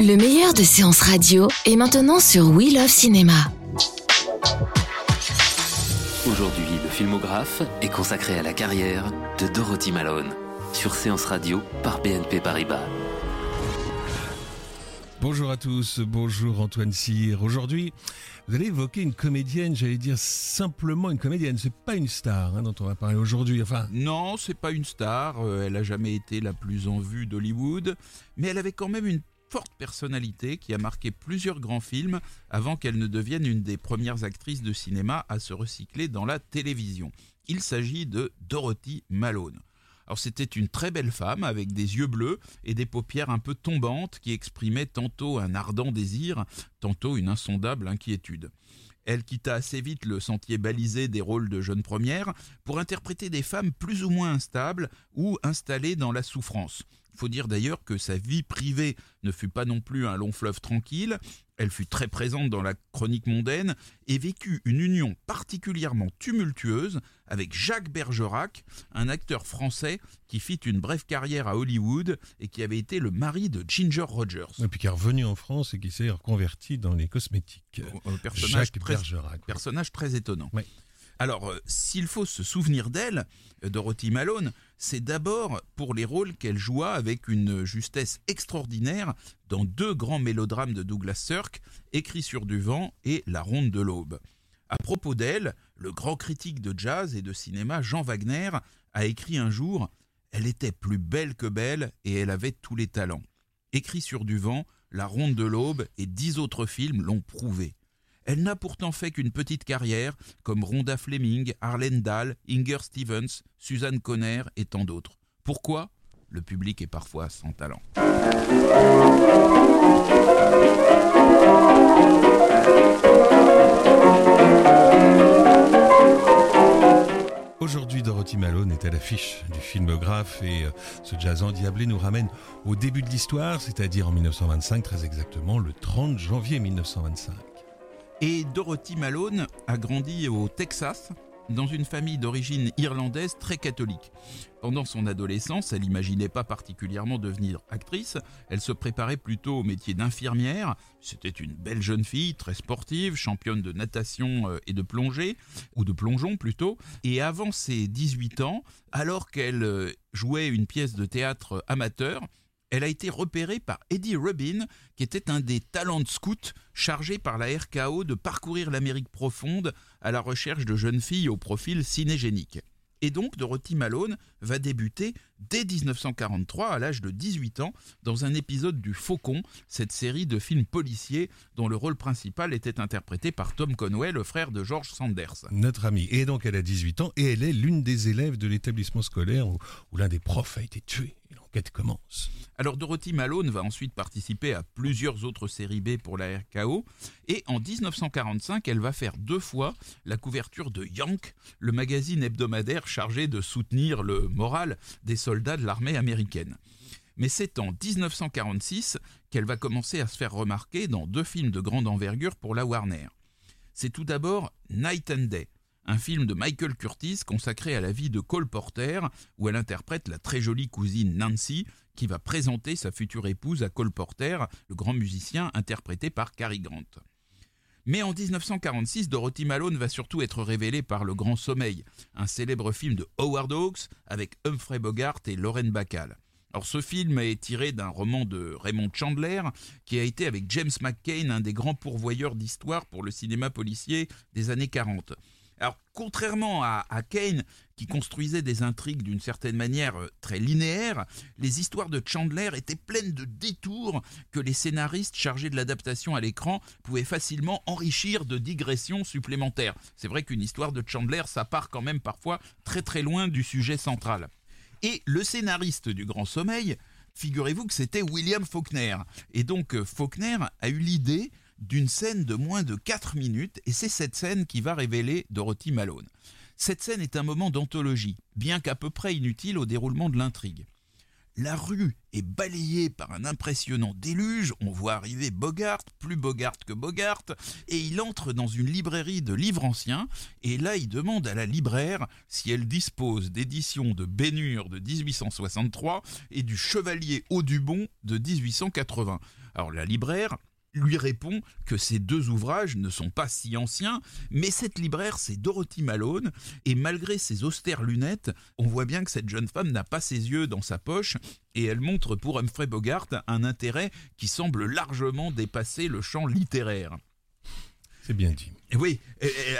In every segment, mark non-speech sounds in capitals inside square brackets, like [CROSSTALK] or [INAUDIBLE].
Le meilleur de séances radio est maintenant sur We Love Cinéma. Aujourd'hui, le filmographe est consacré à la carrière de Dorothy Malone sur Séance Radio par BNP Paribas. Bonjour à tous, bonjour Antoine Cyr. Aujourd'hui, vous allez évoquer une comédienne, j'allais dire simplement une comédienne, c'est pas une star hein, dont on va parler aujourd'hui. Enfin, Non, c'est pas une star, euh, elle a jamais été la plus en vue d'Hollywood, mais elle avait quand même une forte personnalité qui a marqué plusieurs grands films avant qu'elle ne devienne une des premières actrices de cinéma à se recycler dans la télévision. Il s'agit de Dorothy Malone. Alors c'était une très belle femme avec des yeux bleus et des paupières un peu tombantes qui exprimaient tantôt un ardent désir, tantôt une insondable inquiétude. Elle quitta assez vite le sentier balisé des rôles de jeune première pour interpréter des femmes plus ou moins instables ou installées dans la souffrance. Il faut dire d'ailleurs que sa vie privée ne fut pas non plus un long fleuve tranquille. Elle fut très présente dans la chronique mondaine et vécut une union particulièrement tumultueuse avec Jacques Bergerac, un acteur français qui fit une brève carrière à Hollywood et qui avait été le mari de Ginger Rogers. et puis qui est revenu en France et qui s'est reconverti dans les cosmétiques. Un personnage Jacques très, Bergerac. personnage très étonnant. Oui. Alors, euh, s'il faut se souvenir d'elle, euh, Dorothy Malone, c'est d'abord pour les rôles qu'elle joua avec une justesse extraordinaire dans deux grands mélodrames de Douglas Sirk, Écrit sur du vent et La ronde de l'aube. À propos d'elle, le grand critique de jazz et de cinéma Jean Wagner a écrit un jour Elle était plus belle que belle et elle avait tous les talents. Écrit sur du vent, La ronde de l'aube et dix autres films l'ont prouvé. Elle n'a pourtant fait qu'une petite carrière, comme Rhonda Fleming, Arlen Dahl, Inger Stevens, Suzanne Conner et tant d'autres. Pourquoi? Le public est parfois sans talent. Aujourd'hui, Dorothy Malone est à l'affiche du filmographe et euh, ce jazz endiablé nous ramène au début de l'histoire, c'est-à-dire en 1925, très exactement le 30 janvier 1925. Et Dorothy Malone a grandi au Texas, dans une famille d'origine irlandaise très catholique. Pendant son adolescence, elle n'imaginait pas particulièrement devenir actrice, elle se préparait plutôt au métier d'infirmière. C'était une belle jeune fille, très sportive, championne de natation euh, et de plongée, ou de plongeon plutôt. Et avant ses 18 ans, alors qu'elle euh, jouait une pièce de théâtre amateur, elle a été repérée par Eddie Rubin, qui était un des talents de scout chargé par la RKO de parcourir l'Amérique profonde à la recherche de jeunes filles au profil cinégénique. Et donc Dorothy Malone va débuter dès 1943, à l'âge de 18 ans, dans un épisode du Faucon, cette série de films policiers dont le rôle principal était interprété par Tom Conway, le frère de George Sanders. Notre amie. Et donc elle a 18 ans et elle est l'une des élèves de l'établissement scolaire où l'un des profs a été tué. Alors Dorothy Malone va ensuite participer à plusieurs autres séries B pour la RKO et en 1945 elle va faire deux fois la couverture de Yank, le magazine hebdomadaire chargé de soutenir le moral des soldats de l'armée américaine. Mais c'est en 1946 qu'elle va commencer à se faire remarquer dans deux films de grande envergure pour la Warner. C'est tout d'abord Night and Day, un film de Michael Curtis consacré à la vie de Cole Porter, où elle interprète la très jolie cousine Nancy, qui va présenter sa future épouse à Cole Porter, le grand musicien interprété par Cary Grant. Mais en 1946, Dorothy Malone va surtout être révélée par Le Grand Sommeil, un célèbre film de Howard Hawks avec Humphrey Bogart et Lauren Bacall. Alors ce film est tiré d'un roman de Raymond Chandler, qui a été avec James McCain un des grands pourvoyeurs d'histoire pour le cinéma policier des années 40. Alors, contrairement à, Kane, qui construisait des intrigues d'une certaine manière euh, très linéaires, les histoires de Chandler étaient pleines de détours que les scénaristes chargés de l'adaptation à l'écran pouvaient facilement enrichir de digressions supplémentaires. C'est vrai qu'une histoire de Chandler, ça part quand même parfois très très loin du sujet central. Et le scénariste du Grand Sommeil, figurez-vous que c'était William Faulkner. Et donc euh, Faulkner a eu l'idée d'une scène de moins de 4 minutes, et c'est cette scène qui va révéler Dorothy Malone. Cette scène est un moment d'anthologie, bien qu'à peu près inutile au déroulement de l'intrigue. La rue est balayée par un impressionnant déluge, on voit arriver Bogart, plus Bogart que Bogart, et il entre dans une librairie de livres anciens, et là il demande à la libraire si elle dispose d'éditions de Bénure de 1863 et du Chevalier Audubon de 1880. Alors la libraire, lui répond que ces deux ouvrages ne sont pas si anciens, mais cette libraire, c'est Dorothy Malone, et malgré ses austères lunettes, on voit bien que cette jeune femme n'a pas ses yeux dans sa poche, et elle montre pour Humphrey Bogart un intérêt qui semble largement dépasser le champ littéraire. C'est bien dit. Oui,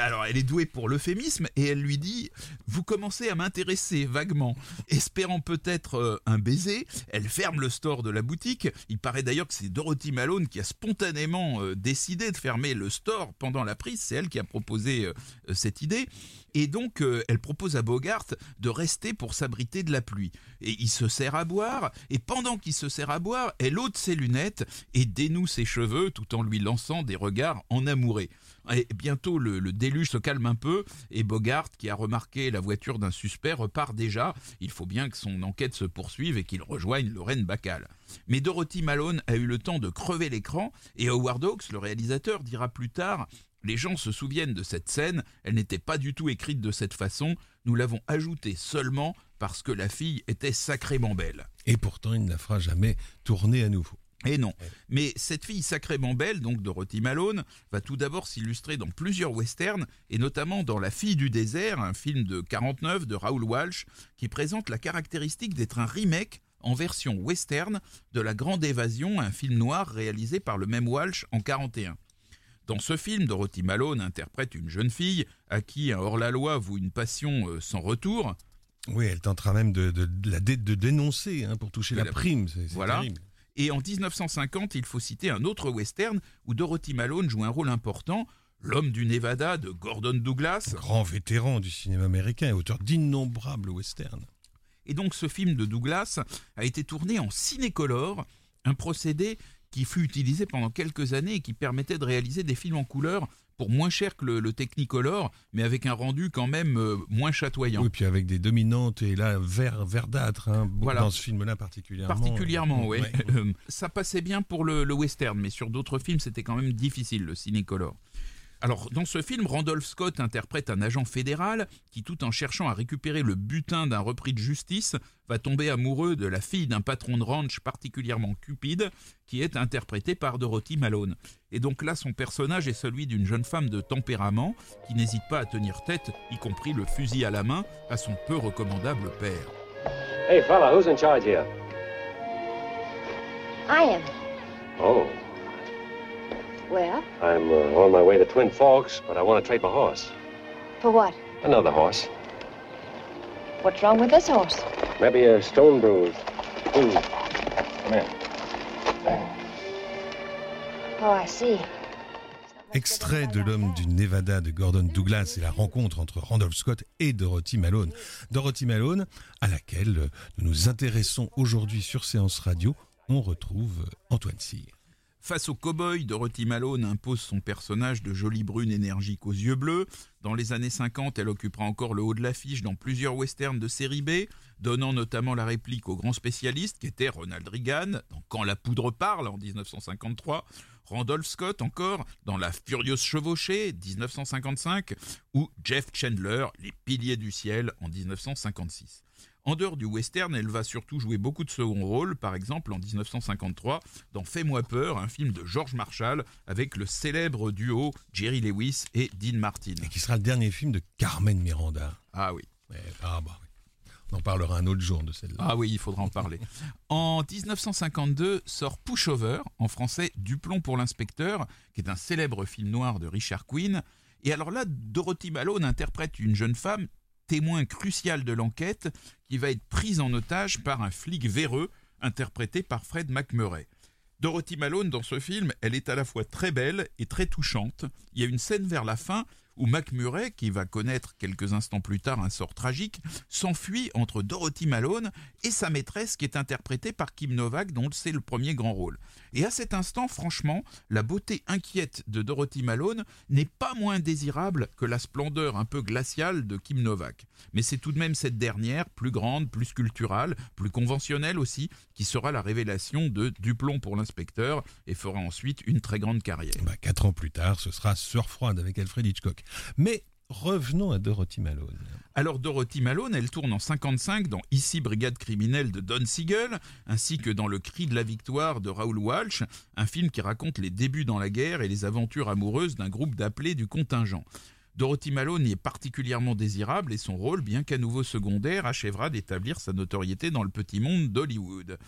alors elle est douée pour l'euphémisme et elle lui dit Vous commencez à m'intéresser vaguement, espérant peut-être euh, un baiser. Elle ferme le store de la boutique. Il paraît d'ailleurs que c'est Dorothy Malone qui a spontanément euh, décidé de fermer le store pendant la prise. C'est elle qui a proposé euh, cette idée. Et donc, elle propose à Bogart de rester pour s'abriter de la pluie. Et il se sert à boire, et pendant qu'il se sert à boire, elle ôte ses lunettes et dénoue ses cheveux tout en lui lançant des regards en amouré. Et bientôt, le, déluge se calme un peu et Bogart, qui a remarqué la voiture d'un suspect, repart déjà. Il faut bien que son enquête se poursuive et qu'il rejoigne Lorraine Bacal. Mais Dorothy Malone a eu le temps de crever l'écran et Howard Hawks, le réalisateur, dira plus tard les gens se souviennent de cette scène, elle n'était pas du tout écrite de cette façon, nous l'avons ajoutée seulement parce que la fille était sacrément belle. Et pourtant, il ne la fera jamais tourner à nouveau. Et non. Mais cette fille sacrément belle, donc Dorothy Malone, va tout d'abord s'illustrer dans plusieurs westerns, et notamment dans La fille du désert, un film de 49 de Raoul Walsh, qui présente la caractéristique d'être un remake en version western de La Grande Évasion, un film noir réalisé par le même Walsh en 41. Dans ce film, Dorothy Malone interprète une jeune fille à qui un hors-la-loi voue une passion euh, sans retour. Oui, elle tentera même de, la de dénoncer hein, pour toucher la, prime. C'est voilà. terrible. Et en 1950, il faut citer un autre western où Dorothy Malone joue un rôle important, L'homme du Nevada de Gordon Douglas. Grand vétéran du cinéma américain et auteur d'innombrables westerns. Et donc ce film de Douglas a été tourné en cinécolore, un procédé qui fut utilisé pendant quelques années et qui permettait de réaliser des films en couleur pour moins cher que le, Technicolor, mais avec un rendu quand même euh, moins chatoyant. Oui, puis avec des dominantes et là vert verdâtre hein, dans ce film-là particulièrement. Particulièrement, oui. [LAUGHS] Euh, ça passait bien pour le, le western, mais sur d'autres films c'était quand même difficile le cinécolor. Alors, dans ce film, Randolph Scott interprète un agent fédéral qui, tout en cherchant à récupérer le butin d'un repris de justice, va tomber amoureux de la fille d'un patron de ranch particulièrement cupide, qui est interprétée par Dorothy Malone. Et donc là, son personnage est celui d'une jeune femme de tempérament qui n'hésite pas à tenir tête, y compris le fusil à la main, à son peu recommandable père. Hey fella, who's in charge here? I am. Oh. Where? I'm uh, on my way to Twin Forks, but I want to trade my horse. For what? Another horse. What's wrong with this horse? Maybe a stone bruise. Ooh. Come here. Oh, I see. Extrait de L'homme du Nevada de Gordon Douglas et la rencontre entre Randolph Scott et Dorothy Malone. Dorothy Malone, à laquelle nous nous intéressons aujourd'hui sur Séance Radio, on retrouve Antoine Cyr. Face au cow-boy, Dorothy Malone impose son personnage de jolie brune énergique aux yeux bleus. Dans les années 50, elle occupera encore le haut de l'affiche dans plusieurs westerns de série B, donnant notamment la réplique au grand spécialiste qui était Ronald Reagan dans Quand la poudre parle en 1953, Randolph Scott encore dans La furieuse chevauchée 1955 ou Jeff Chandler, Les piliers du ciel en 1956. En dehors du western, elle va surtout jouer beaucoup de second rôles, par exemple en 1953 dans Fais-moi peur, un film de George Marshall avec le célèbre duo Jerry Lewis et Dean Martin. Et qui sera le dernier film de Carmen Miranda. Ah oui. ah bah On en parlera un autre jour de celle-là. Ah oui, il faudra en parler. [LAUGHS] en 1952 sort Pushover, en français Duplomb pour l'inspecteur, qui est un célèbre film noir de Richard Quinn. Et alors là, Dorothy Malone interprète une jeune femme témoin crucial de l'enquête, qui va être prise en otage par un flic véreux, interprété par Fred McMurray. Dorothy Malone, dans ce film, elle est à la fois très belle et très touchante. Il y a une scène vers la fin où Mac Murray, qui va connaître quelques instants plus tard un sort tragique, s'enfuit entre Dorothy Malone et sa maîtresse qui est interprétée par Kim Novak dont c'est le premier grand rôle. Et à cet instant, franchement, la beauté inquiète de Dorothy Malone n'est pas moins désirable que la splendeur un peu glaciale de Kim Novak. Mais c'est tout de même cette dernière, plus grande, plus sculpturale, plus conventionnelle aussi, qui sera la révélation de Duplon pour l'inspecteur et fera ensuite une très grande carrière. Bah, quatre ans plus tard, ce sera Sœur froide avec Alfred Hitchcock. Mais revenons à Dorothy Malone. Alors Dorothy Malone, elle tourne en 55 dans Ici Brigade criminelle de Don Siegel, ainsi que dans Le cri de la victoire de Raoul Walsh, un film qui raconte les débuts dans la guerre et les aventures amoureuses d'un groupe d'appelés du contingent. Dorothy Malone y est particulièrement désirable et son rôle, bien qu'à nouveau secondaire, achèvera d'établir sa notoriété dans le petit monde d'Hollywood.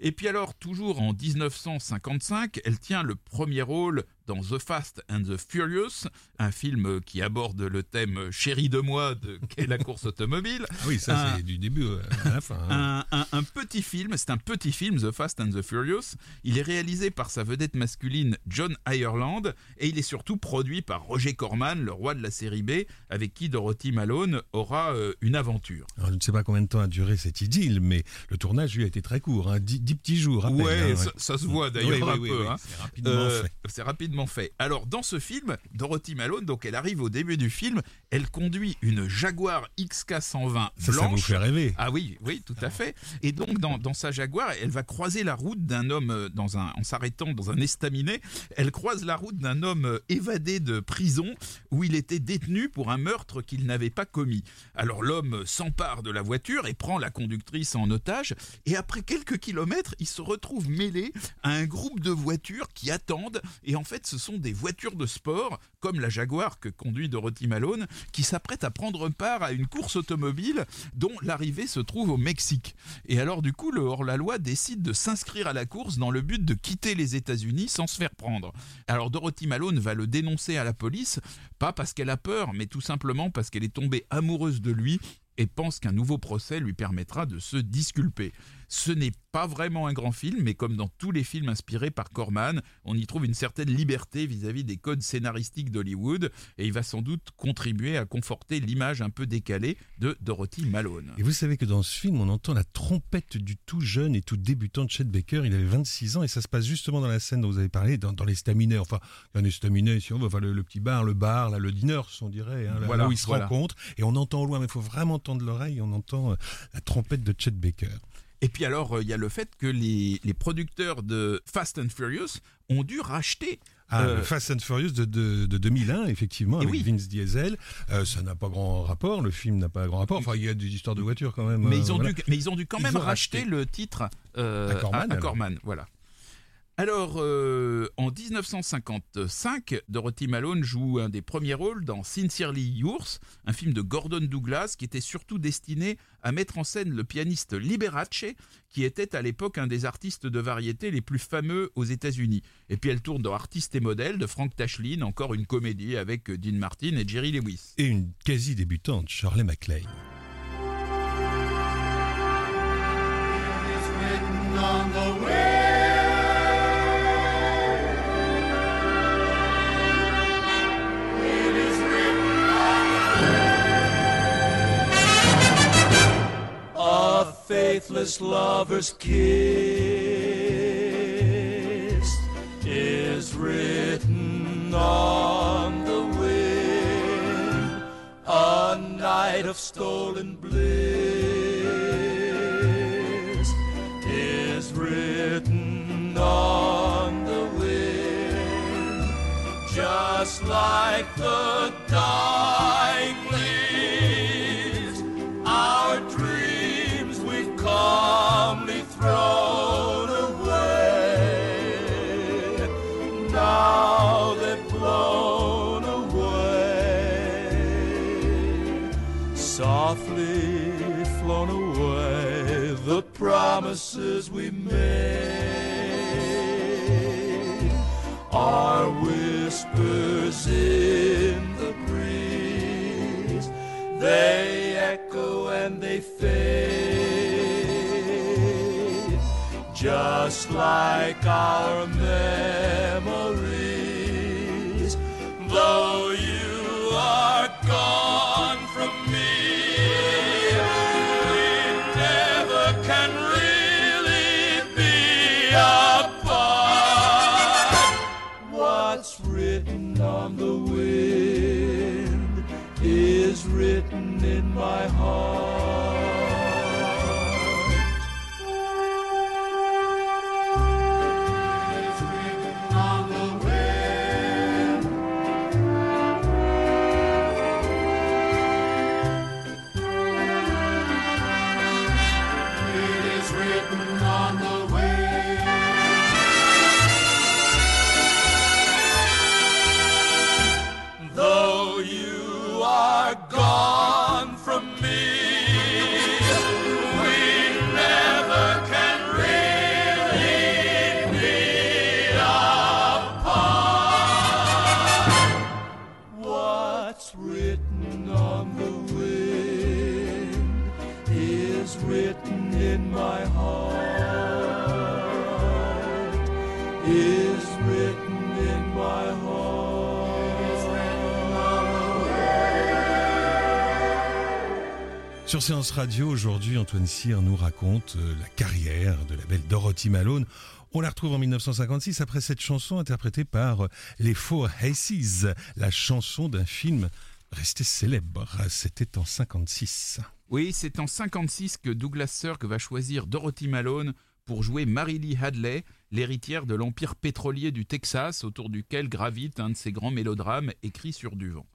Et puis alors, toujours en 1955, elle tient le premier rôle dans The Fast and the Furious, un film qui aborde le thème Chérie de moi de [LAUGHS] qu'est la course automobile. Ah oui, ça c'est du début à la fin. hein. Un, un- un petit film, c'est un petit film, The Fast and the Furious. Il est réalisé par sa vedette masculine John Ireland et il est surtout produit par Roger Corman, le roi de la série B, avec qui Dorothy Malone aura euh, une aventure. Alors, je ne sais pas combien de temps a duré cette idylle, mais le tournage lui a été très court, hein, dix, dix petits jours. à peine, Ouais, hein, ça, ça se voit d'ailleurs Oui, un oui, peu. oui, hein. C'est rapidement Euh, fait. C'est rapidement fait. Alors, dans ce film, Dorothy Malone, donc elle arrive au début du film, elle conduit une Jaguar XK120 Ça, ça vous blanche. fait rêver. Ah oui, oui, tout à fait. Et donc, dans, dans sa Jaguar, elle va croiser la route d'un homme euh, dans un, en s'arrêtant dans un estaminet. Elle croise la route d'un homme euh, évadé de prison où il était détenu pour un meurtre qu'il n'avait pas commis. Alors, l'homme s'empare de la voiture et prend la conductrice en otage. Et après quelques kilomètres, il se retrouve mêlé à un groupe de voitures qui attendent. Et en fait, ce sont des voitures de sport, comme la Jaguar que conduit Dorothy Malone, qui s'apprêtent à prendre part à une course automobile dont l'arrivée se trouve au Mexique. Et alors du coup, le hors-la-loi décide de s'inscrire à la course dans le but de quitter les États-Unis sans se faire prendre. Alors Dorothy Malone va le dénoncer à la police, pas parce qu'elle a peur, mais tout simplement parce qu'elle est tombée amoureuse de lui et pense qu'un nouveau procès lui permettra de se disculper. Ce n'est pas vraiment un grand film, mais comme dans tous les films inspirés par Corman, on y trouve une certaine liberté vis-à-vis des codes scénaristiques d'Hollywood, et il va sans doute contribuer à conforter l'image un peu décalée de Dorothy Malone. Et vous savez que dans ce film, on entend la trompette du tout jeune et tout débutant de Chet Baker. Il avait 26 ans et ça se passe justement dans la scène dont vous avez parlé, dans, dans l'estaminet. Enfin, un estaminet, si on veut, enfin, le, le petit bar, le bar, là, le dinner, on dirait, hein, là, Voilà, là où ils se voilà. rencontrent. Et on entend au loin, mais il faut vraiment tendre l'oreille, on entend euh, la trompette de Chet Baker. Et puis alors, euh, il y a le fait que les, les producteurs de Fast and Furious ont dû racheter Ah, Euh, Fast and Furious de, de, de 2001, effectivement, Et avec oui. Vince Diesel. Euh, ça n'a pas grand rapport, le film n'a pas grand rapport. Enfin, il y a des histoires de voitures quand même. Mais, euh, ils ont voilà. dû, mais ils ont dû quand Ils même racheter racheté. le titre À Corman, alors. Corman, voilà. Alors, euh, en 1955, Dorothy Malone joue un des premiers rôles dans Sincerely Yours, un film de Gordon Douglas qui était surtout destiné à mettre en scène le pianiste Liberace, qui était à l'époque un des artistes de variété les plus fameux aux États-Unis. Et puis elle tourne dans Artiste et modèle de Frank Tashlin, encore une comédie avec Dean Martin et Jerry Lewis. Et une quasi débutante, Shirley MacLaine. Faithless lover's kiss is written on the wind. A night of stolen bliss is written on the wind. Just like the promises we made are whispers in the breeze. They echo and they fade, just like our memories. Sur Séance Radio, aujourd'hui, Antoine Cyr nous raconte euh, la carrière de la belle Dorothy Malone. On la retrouve en 1956 après cette chanson interprétée par euh, les Four Aces, la chanson d'un film resté célèbre. C'était en 56. Oui, c'est en 56 que Douglas Sirk va choisir Dorothy Malone pour jouer Mary Lee Hadley, l'héritière de l'empire pétrolier du Texas, autour duquel gravite un de ses grands mélodrames écrits sur du vent.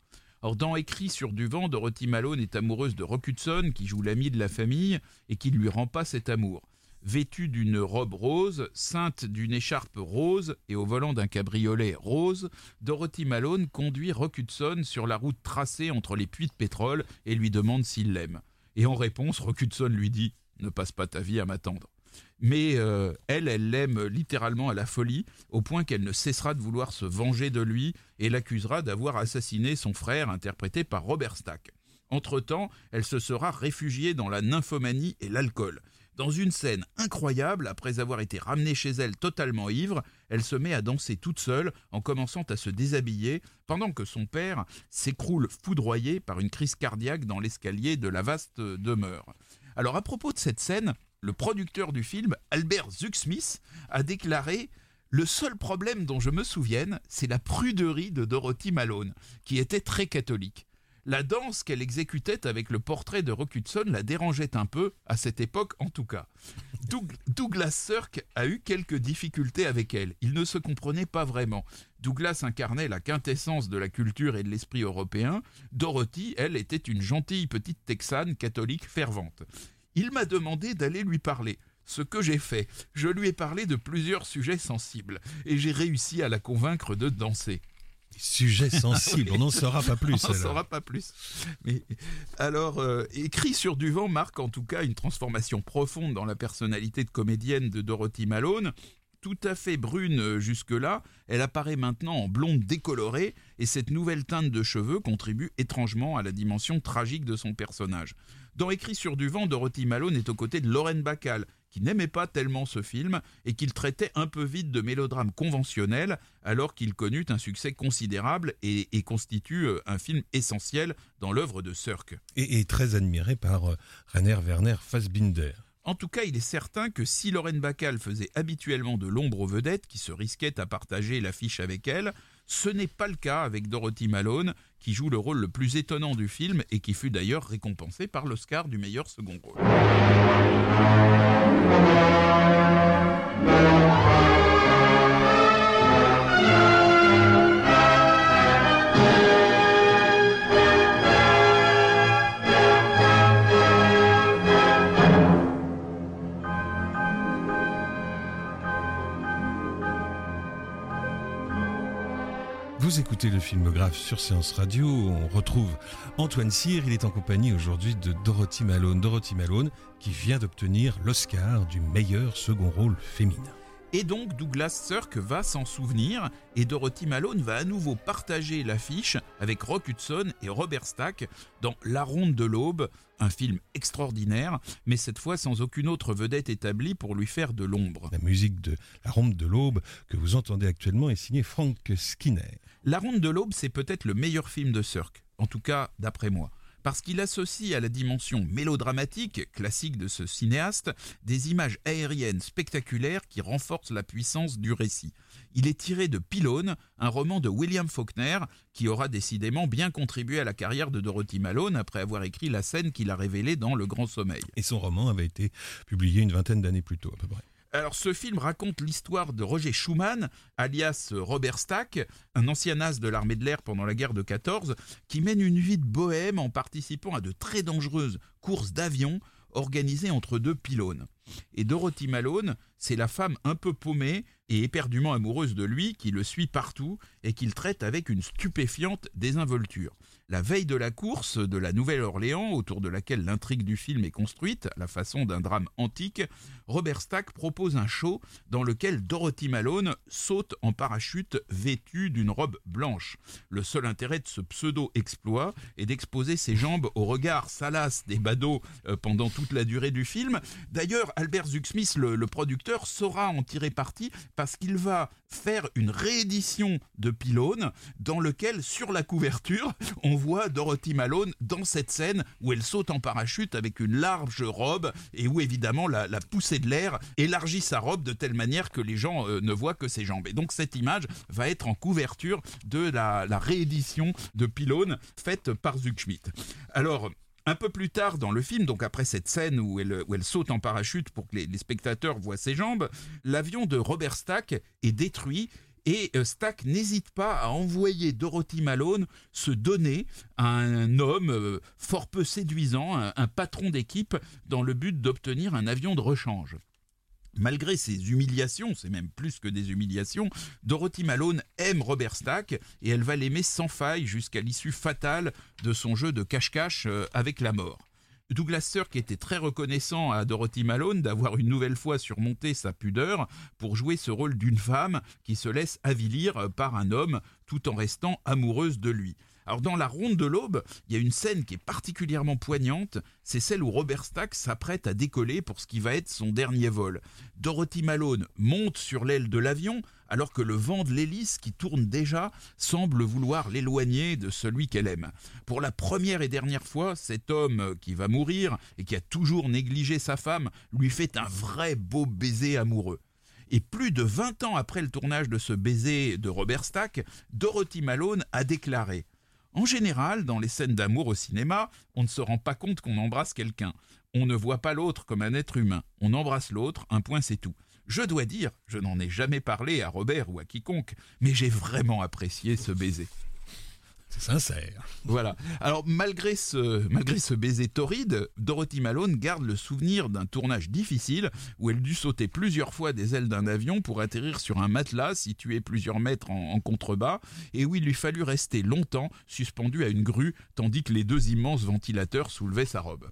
Or, dans Écrit sur du vent, Dorothy Malone est amoureuse de Rock Hudson, qui joue l'ami de la famille et qui ne lui rend pas cet amour. Vêtue d'une robe rose, ceinte d'une écharpe rose et au volant d'un cabriolet rose, Dorothy Malone conduit Rock Hudson sur la route tracée entre les puits de pétrole et lui demande s'il l'aime. Et en réponse, Rock Hudson lui dit Ne passe pas ta vie à m'attendre. Mais euh, elle, elle l'aime littéralement à la folie, au point qu'elle ne cessera de vouloir se venger de lui et l'accusera d'avoir assassiné son frère, interprété par Robert Stack. Entre-temps, elle se sera réfugiée dans la nymphomanie et l'alcool. Dans une scène incroyable, après avoir été ramenée chez elle totalement ivre, elle se met à danser toute seule en commençant à se déshabiller, pendant que son père s'écroule foudroyé par une crise cardiaque dans l'escalier de la vaste demeure. Alors à propos de cette scène, le producteur du film, Albert Zucksmith, a déclaré Le seul problème dont je me souvienne, c'est la pruderie de Dorothy Malone, qui était très catholique. La danse qu'elle exécutait avec le portrait de Rock Hudson la dérangeait un peu, à cette époque en tout cas. Doug- Douglas Sirk a eu quelques difficultés avec elle. Il ne se comprenait pas vraiment. Douglas incarnait la quintessence de la culture et de l'esprit européen. Dorothy, elle, était une gentille petite texane catholique fervente. Il m'a demandé d'aller lui parler. Ce que j'ai fait, je lui ai parlé de plusieurs sujets sensibles et j'ai réussi à la convaincre de danser. Sujet sensible, on n'en saura pas plus. [LAUGHS] On n'en saura pas plus. Mais alors, euh, écrit sur du vent marque en tout cas une transformation profonde dans la personnalité de comédienne de Dorothy Malone. Tout à fait brune euh, jusque-là, elle apparaît maintenant en blonde décolorée et cette nouvelle teinte de cheveux contribue étrangement à la dimension tragique de son personnage. Dans Écrit sur du vent, Dorothy Malone est aux côtés de Lauren Bacall, qui n'aimait pas tellement ce film et qu'il traitait un peu vite de mélodrame conventionnel alors qu'il connut un succès considérable et, et constitue euh, un film essentiel dans l'œuvre de Sirk. Et, et très admiré par euh, Rainer Werner Fassbinder. En tout cas, il est certain que si Lorraine Bacall faisait habituellement de l'ombre aux vedettes qui se risquaient à partager l'affiche avec elle, ce n'est pas le cas avec Dorothy Malone, qui joue le rôle le plus étonnant du film et qui fut d'ailleurs récompensé par l'Oscar du meilleur second rôle. Vous écoutez le filmographe sur Séance Radio. On retrouve Antoine Cyr. Il est en compagnie aujourd'hui de Dorothy Malone. Dorothy Malone qui vient d'obtenir l'Oscar du meilleur second rôle féminin. Et donc Douglas Sirk va s'en souvenir et Dorothy Malone va à nouveau partager l'affiche avec Rock Hudson et Robert Stack dans La Ronde de l'Aube, un film extraordinaire, mais cette fois sans aucune autre vedette établie pour lui faire de l'ombre. La musique de La Ronde de l'Aube que vous entendez actuellement est signée Frank Skinner. La Ronde de l'Aube, c'est peut-être le meilleur film de Sirk, en tout cas d'après moi. parce qu'il associe à la dimension mélodramatique, classique de ce cinéaste, des images aériennes spectaculaires qui renforcent la puissance du récit. Il est tiré de Pylone, un roman de William Faulkner, qui aura décidément bien contribué à la carrière de Dorothy Malone après avoir écrit la scène qu'il a révélée dans Le Grand Sommeil. Et son roman avait été publié une vingtaine d'années plus tôt, à peu près. Alors ce film raconte l'histoire de Roger Schumann, alias Robert Stack, un ancien as de l'armée de l'air pendant la guerre de 14, qui mène une vie de bohème en participant à de très dangereuses courses d'avions organisées entre deux pylônes. Et Dorothy Malone, c'est la femme un peu paumée et éperdument amoureuse de lui qui le suit partout et qu'il traite avec une stupéfiante désinvolture. La veille de la course de la Nouvelle-Orléans, autour de laquelle l'intrigue du film est construite, à la façon d'un drame antique, Robert Stack propose un show dans lequel Dorothy Malone saute en parachute vêtue d'une robe blanche. Le seul intérêt de ce pseudo-exploit est d'exposer ses jambes au regard salace des badauds euh, pendant toute la durée du film. D'ailleurs, Albert Zucksmith, le, le producteur, saura en tirer parti parce qu'il va faire une réédition de Pylone dans lequel, sur la couverture, [LAUGHS] on voit Dorothy Malone dans cette scène où elle saute en parachute avec une large robe et où évidemment la, poussée de l'air élargit sa robe de telle manière que les gens euh, ne voient que ses jambes. Et donc cette image va être en couverture de la, réédition de Pylone faite par Zuckschmidt. Alors, un peu plus tard dans le film, donc après cette scène où elle, saute en parachute pour que les, spectateurs voient ses jambes, l'avion de Robert Stack est détruit et euh, Stack n'hésite pas à envoyer Dorothy Malone se donner à un homme euh, fort peu séduisant, un patron d'équipe, dans le but d'obtenir un avion de rechange. Malgré ces humiliations, c'est même plus que des humiliations, Dorothy Malone aime Robert Stack et elle va l'aimer sans faille jusqu'à l'issue fatale de son jeu de cache-cache euh, avec la mort. Douglas Sirk était très reconnaissant à Dorothy Malone d'avoir une nouvelle fois surmonté sa pudeur pour jouer ce rôle d'une femme qui se laisse avilir par un homme tout en restant amoureuse de lui. Alors dans la ronde de l'aube, il y a une scène qui est particulièrement poignante, c'est celle où Robert Stack s'apprête à décoller pour ce qui va être son dernier vol. Dorothy Malone monte sur l'aile de l'avion alors que le vent de l'hélice qui tourne déjà semble vouloir l'éloigner de celui qu'elle aime. Pour la première et dernière fois, cet homme qui va mourir et qui a toujours négligé sa femme lui fait un vrai beau baiser amoureux. Et plus de 20 ans après le tournage de ce baiser de Robert Stack, Dorothy Malone a déclaré en général, dans les scènes d'amour au cinéma, on ne se rend pas compte qu'on embrasse quelqu'un. On ne voit pas l'autre comme un être humain. On embrasse l'autre, un point c'est tout. Je dois dire, je n'en ai jamais parlé à Robert ou à quiconque, mais j'ai vraiment apprécié ce baiser. C'est sincère. Voilà. Alors malgré ce, baiser torride, Dorothy Malone garde le souvenir d'un tournage difficile où elle dut sauter plusieurs fois des ailes d'un avion pour atterrir sur un matelas situé plusieurs mètres en, en contrebas et où il lui fallut rester longtemps suspendu à une grue tandis que les deux immenses ventilateurs soulevaient sa robe.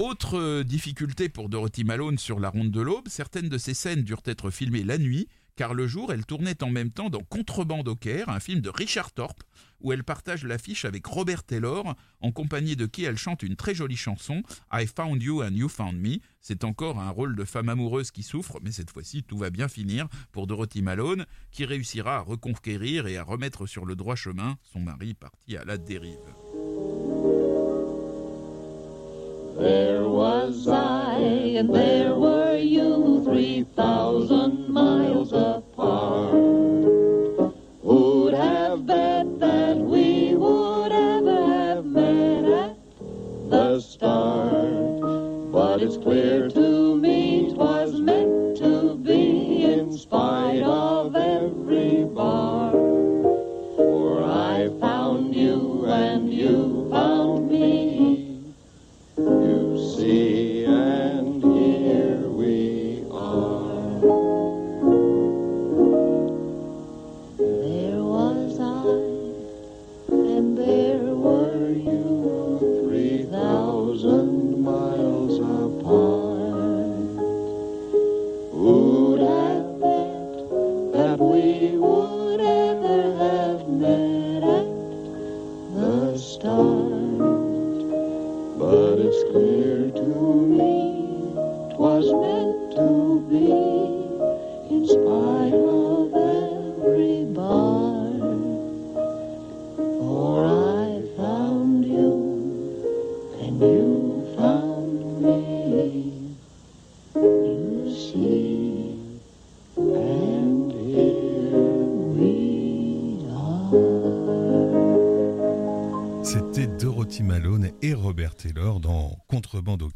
Autre euh, difficulté pour Dorothy Malone sur la ronde de l'aube, certaines de ces scènes durent être filmées la nuit, car le jour, elle tournait en même temps dans Contrebande au Caire, un film de Richard Thorpe, où elle partage l'affiche avec Robert Taylor, en compagnie de qui elle chante une très jolie chanson, I Found You and You Found Me. C'est encore un rôle de femme amoureuse qui souffre, mais cette fois-ci, tout va bien finir pour Dorothy Malone, qui réussira à reconquérir et à remettre sur le droit chemin son mari parti à la dérive. Start? But it's clear to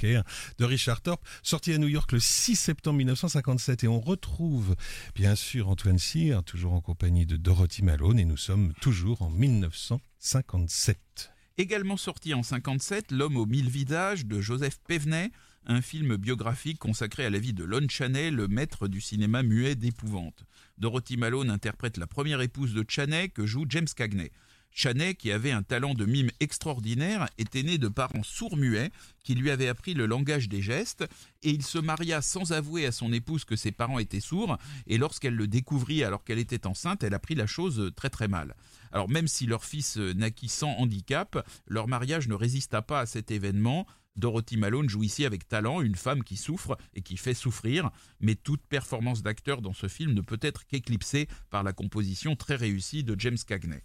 Caire de Richard Thorpe, sorti à New York le 6 septembre 1957. Et on retrouve bien sûr Antoine Cyr, toujours en compagnie de Dorothy Malone, et nous sommes toujours en 1957. Également sorti en 57, L'homme aux mille visages de Joseph Pévenet, un film biographique consacré à la vie de Lon Chaney, le maître du cinéma muet d'épouvante. Dorothy Malone interprète la première épouse de Chaney que joue James Cagney. Chaney, qui avait un talent de mime extraordinaire, était né de parents sourds-muets qui lui avaient appris le langage des gestes et il se maria sans avouer à son épouse que ses parents étaient sourds et lorsqu'elle le découvrit alors qu'elle était enceinte, elle a pris la chose très très mal. Alors même si leur fils naquit sans handicap, leur mariage ne résista pas à cet événement. Dorothy Malone joue ici avec talent une femme qui souffre et qui fait souffrir, mais toute performance d'acteur dans ce film ne peut être qu'éclipsée par la composition très réussie de James Cagney.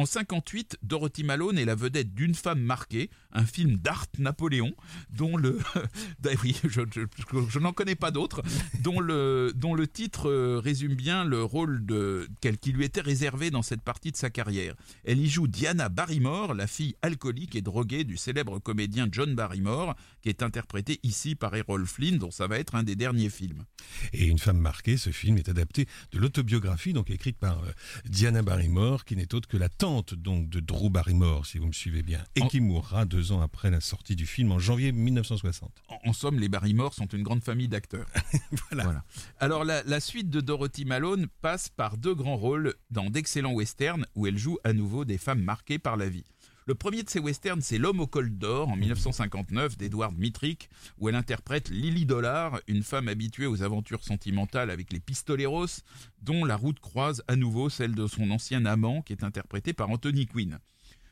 En 58, Dorothy Malone est la vedette d'une femme marquée, un film d'Art Napoléon, dont le, [LAUGHS] oui, je, je- je n'en connais pas d'autres, dont le, dont le titre euh, résume bien le rôle de, quel- qui lui était réservé dans cette partie de sa carrière. Elle y joue Diana Barrymore, la fille alcoolique et droguée du célèbre comédien John Barrymore, qui est interprété ici par Errol Flynn, dont ça va être un des derniers films. Et Une femme marquée, ce film est adapté de l'autobiographie donc écrite par euh, Diana Barrymore, qui n'est autre que la tante donc de Drew Barrymore, si vous me suivez bien, et En- qui mourra deux ans après la sortie du film en janvier 1960. En, en somme, les Barrymore sont une grande famille d'acteurs. [LAUGHS] Voilà. Alors la, la suite de Dorothy Malone passe par deux grands rôles dans d'excellents westerns où elle joue à nouveau des femmes marquées par la vie. Le premier de ces westerns, c'est L'homme au col d'or en 1959 d'Edward Mitrick, où elle interprète Lily Dollar, une femme habituée aux aventures sentimentales avec les pistoleros, dont la route croise à nouveau celle de son ancien amant, qui est interprété par Anthony Quinn.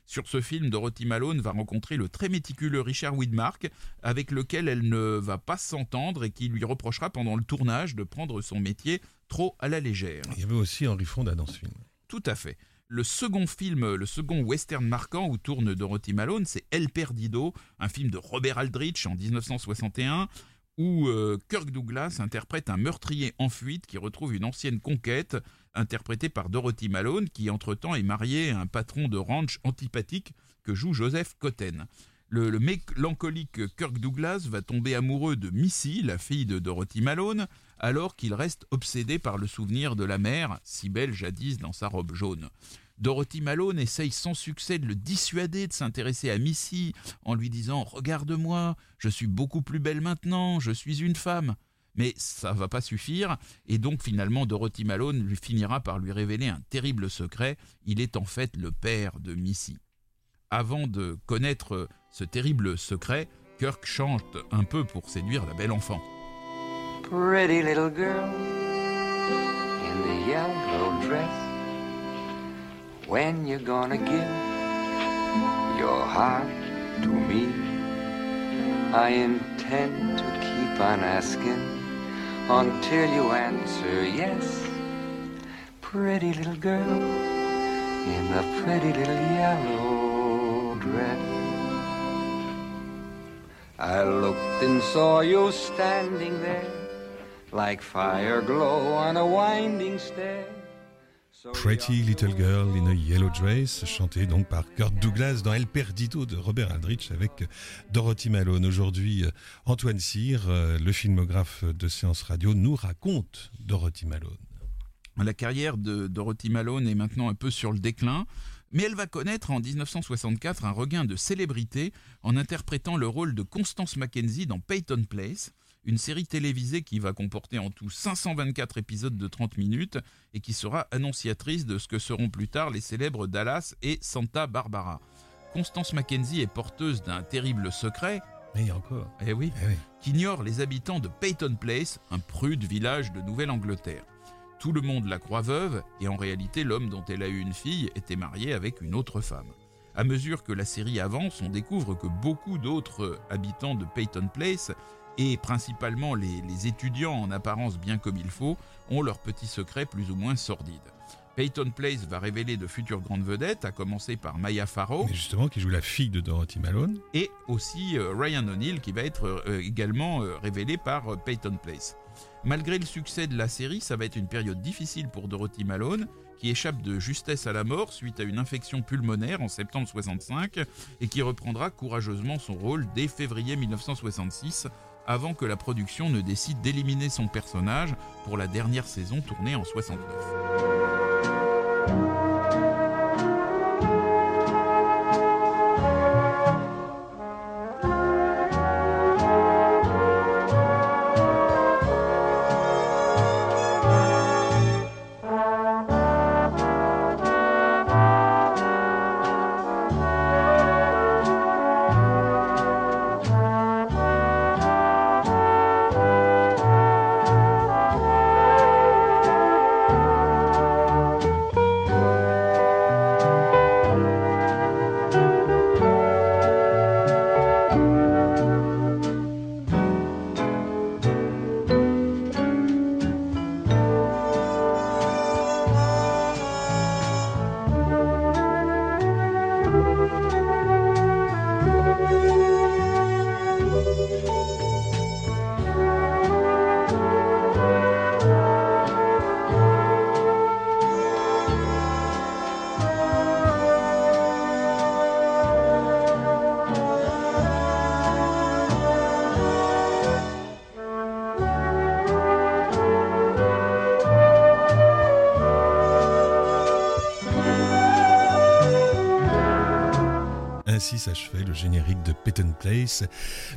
Sur ce film, Dorothy Malone va rencontrer le très méticuleux Richard Widmark, avec lequel elle ne va pas s'entendre et qui lui reprochera pendant le tournage de prendre son métier trop à la légère. Il y avait aussi Henry Fonda dans ce film. Tout à fait. Le second film, le second western marquant où tourne Dorothy Malone, c'est El Perdido, un film de Robert Aldrich en 1961, où euh, Kirk Douglas interprète un meurtrier en fuite qui retrouve une ancienne conquête, interprétée par Dorothy Malone, qui entre-temps est mariée à un patron de ranch antipathique que joue Joseph Cotten. Le, le mélancolique Kirk Douglas va tomber amoureux de Missy, la fille de Dorothy Malone, alors qu'il reste obsédé par le souvenir de la mère, si belle jadis dans sa robe jaune. Dorothy Malone essaye sans succès de le dissuader de s'intéresser à Missy en lui disant Regarde-moi, je suis beaucoup plus belle maintenant, je suis une femme. Mais ça va pas suffire, et donc finalement Dorothy Malone lui finira par lui révéler un terrible secret il est en fait le père de Missy. Avant de connaître ce terrible secret, Kirk chante un peu pour séduire la belle enfant. Pretty little girl in the yellow dress. When gonna give your heart to me? I intend to keep on asking until you answer yes. Pretty little girl in the pretty little yellow dress. I looked and saw you standing there like fire glow on a winding stair. Pretty Little Girl in a Yellow Dress, chanté donc par Kurt Douglas dans El Perdido de Robert Aldrich avec Dorothy Malone. Aujourd'hui, Antoine Cyr, le filmographe de Séance Radio, nous raconte Dorothy Malone. La carrière de Dorothy Malone est maintenant un peu sur le déclin, mais elle va connaître en 1964 un regain de célébrité en interprétant le rôle de Constance Mackenzie dans Peyton Place, une série télévisée qui va comporter en tout 524 épisodes de 30 minutes et qui sera annonciatrice de ce que seront plus tard les célèbres Dallas et Santa Barbara. Constance Mackenzie est porteuse d'un terrible secret, Et encore. eh oui, Eh oui. qu'ignorent les habitants de Peyton Place, un prude village de Nouvelle-Angleterre. Tout le monde la croit veuve, et en réalité l'homme dont elle a eu une fille était marié avec une autre femme. À mesure que la série avance, on découvre que beaucoup d'autres habitants de Peyton Place, et principalement les, les étudiants en apparence bien comme il faut, ont leurs petits secrets plus ou moins sordides. Peyton Place va révéler de futures grandes vedettes, à commencer par Maya Farrow. Mais justement, qui joue la fille de Dorothy Malone. Et aussi euh, Ryan O'Neill, qui va être euh, également euh, révélé par Peyton Place. Malgré le succès de la série, ça va être une période difficile pour Dorothy Malone, qui échappe de justesse à la mort suite à une infection pulmonaire en septembre 65 et qui reprendra courageusement son rôle dès février 1966 avant que la production ne décide d'éliminer son personnage pour la dernière saison tournée en 69. Ainsi s'achevait le générique de Peyton Place,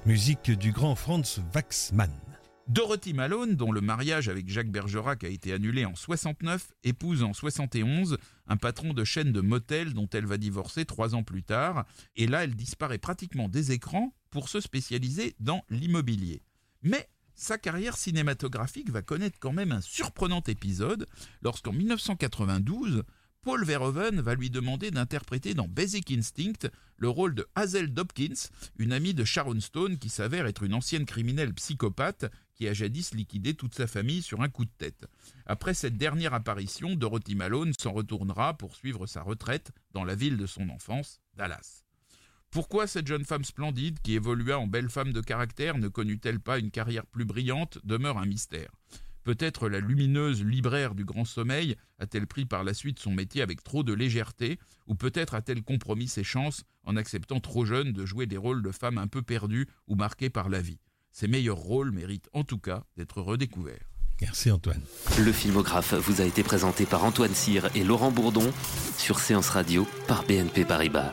musique du grand Franz Waxman. Dorothy Malone, dont le mariage avec Jacques Bergerac a été annulé en 69, épouse en 71 un patron de chaîne de motels dont elle va divorcer trois ans plus tard, et là elle disparaît pratiquement des écrans pour se spécialiser dans l'immobilier. Mais sa carrière cinématographique va connaître quand même un surprenant épisode lorsqu'en 1992, Paul Verhoeven va lui demander d'interpréter dans Basic Instinct le rôle de Hazel Dobkins, une amie de Sharon Stone qui s'avère être une ancienne criminelle psychopathe qui a jadis liquidé toute sa famille sur un coup de tête. Après cette dernière apparition, Dorothy Malone s'en retournera pour suivre sa retraite dans la ville de son enfance, Dallas. Pourquoi cette jeune femme splendide, qui évolua en belle femme de caractère, ne connut-elle pas une carrière plus brillante, demeure un mystère. Peut-être la lumineuse libraire du grand sommeil a-t-elle pris par la suite son métier avec trop de légèreté, ou peut-être a-t-elle compromis ses chances en acceptant trop jeune de jouer des rôles de femmes un peu perdues ou marquées par la vie? Ses meilleurs rôles méritent en tout cas d'être redécouverts. Merci Antoine. Le filmographe vous a été présenté par Antoine Cyr et Laurent Bourdon sur Séance Radio par BNP Paribas.